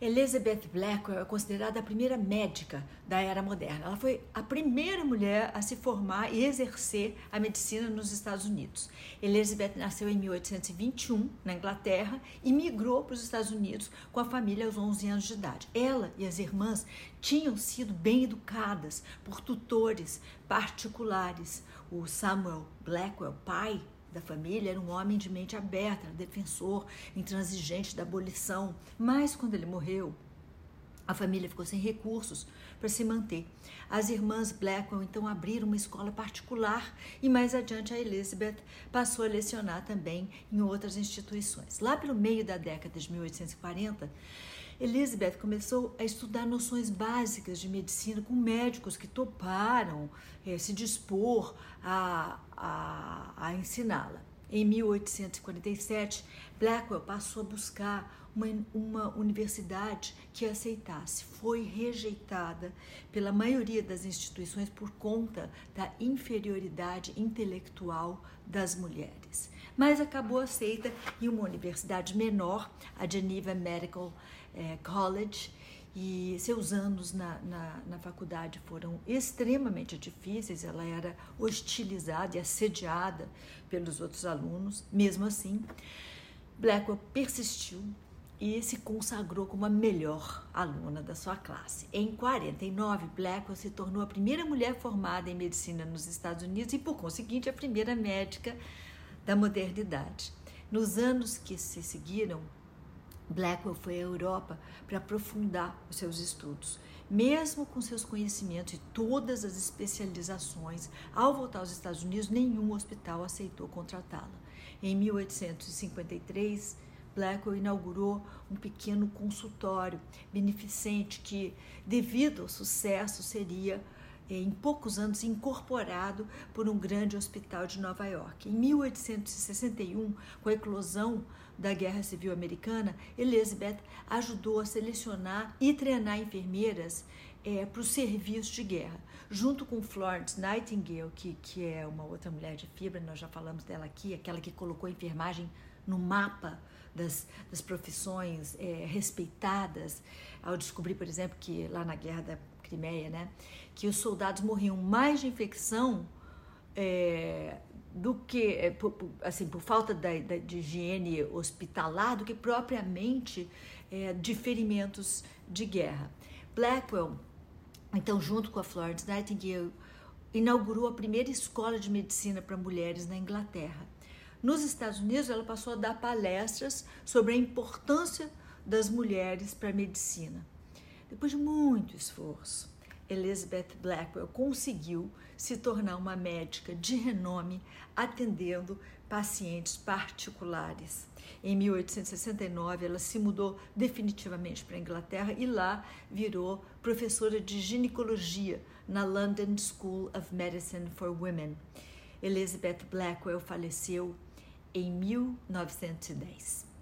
Elizabeth Blackwell é considerada a primeira médica da era moderna. Ela foi a primeira mulher a se formar e exercer a medicina nos Estados Unidos. Elizabeth nasceu em 1821 na Inglaterra e migrou para os Estados Unidos com a família aos 11 anos de idade. Ela e as irmãs tinham sido bem educadas por tutores particulares. O Samuel Blackwell, pai da família, era um homem de mente aberta, defensor, intransigente da abolição. Mas quando ele morreu, a família ficou sem recursos para se manter. As irmãs Blackwell então abriram uma escola particular e mais adiante a Elizabeth passou a lecionar também em outras instituições. Lá pelo meio da década de 1840, Elizabeth começou a estudar noções básicas de medicina com médicos que toparam eh, se dispor a, a, a ensiná-la. Em 1847, Blackwell passou a buscar uma, uma universidade que aceitasse. Foi rejeitada pela maioria das instituições por conta da inferioridade intelectual das mulheres. Mas acabou aceita em uma universidade menor, a Geneva Medical é, College, e seus anos na, na, na, faculdade foram extremamente difíceis. Ela era hostilizada e assediada pelos outros alunos. Mesmo assim, Blackwell persistiu e se consagrou como a melhor aluna da sua classe. Em 49, Blackwell se tornou a primeira mulher formada em medicina nos Estados Unidos e, por conseguinte, a primeira médica da modernidade. Nos anos que se seguiram, Blackwell foi à Europa para aprofundar os seus estudos. Mesmo com seus conhecimentos e todas as especializações, ao voltar aos Estados Unidos, nenhum hospital aceitou contratá-la. Em 1853, Blackwell inaugurou um pequeno consultório beneficente que, devido ao sucesso, seria em poucos anos incorporado por um grande hospital de Nova York. Em 1861, com a eclosão da Guerra Civil Americana, Elizabeth ajudou a selecionar e treinar enfermeiras é, para os serviços de guerra, junto com Florence Nightingale, que, que é uma outra mulher de fibra, nós já falamos dela aqui, aquela que colocou a enfermagem no mapa das, das profissões é, respeitadas, ao descobrir, por exemplo, que lá na Guerra da Crimeia, né, que os soldados morriam mais de infecção é, do que, é, por, assim, por falta da, da, de higiene hospitalar, do que propriamente é, de ferimentos de guerra. Blackwell, então, junto com a Florence Nightingale, inaugurou a primeira escola de medicina para mulheres na Inglaterra. Nos Estados Unidos, ela passou a dar palestras sobre a importância das mulheres para a medicina. Depois de muito esforço, Elizabeth Blackwell conseguiu se tornar uma médica de renome atendendo pacientes particulares. Em 1869, ela se mudou definitivamente para a Inglaterra e lá virou professora de ginecologia na London School of Medicine for Women. Elizabeth Blackwell faleceu em 1910.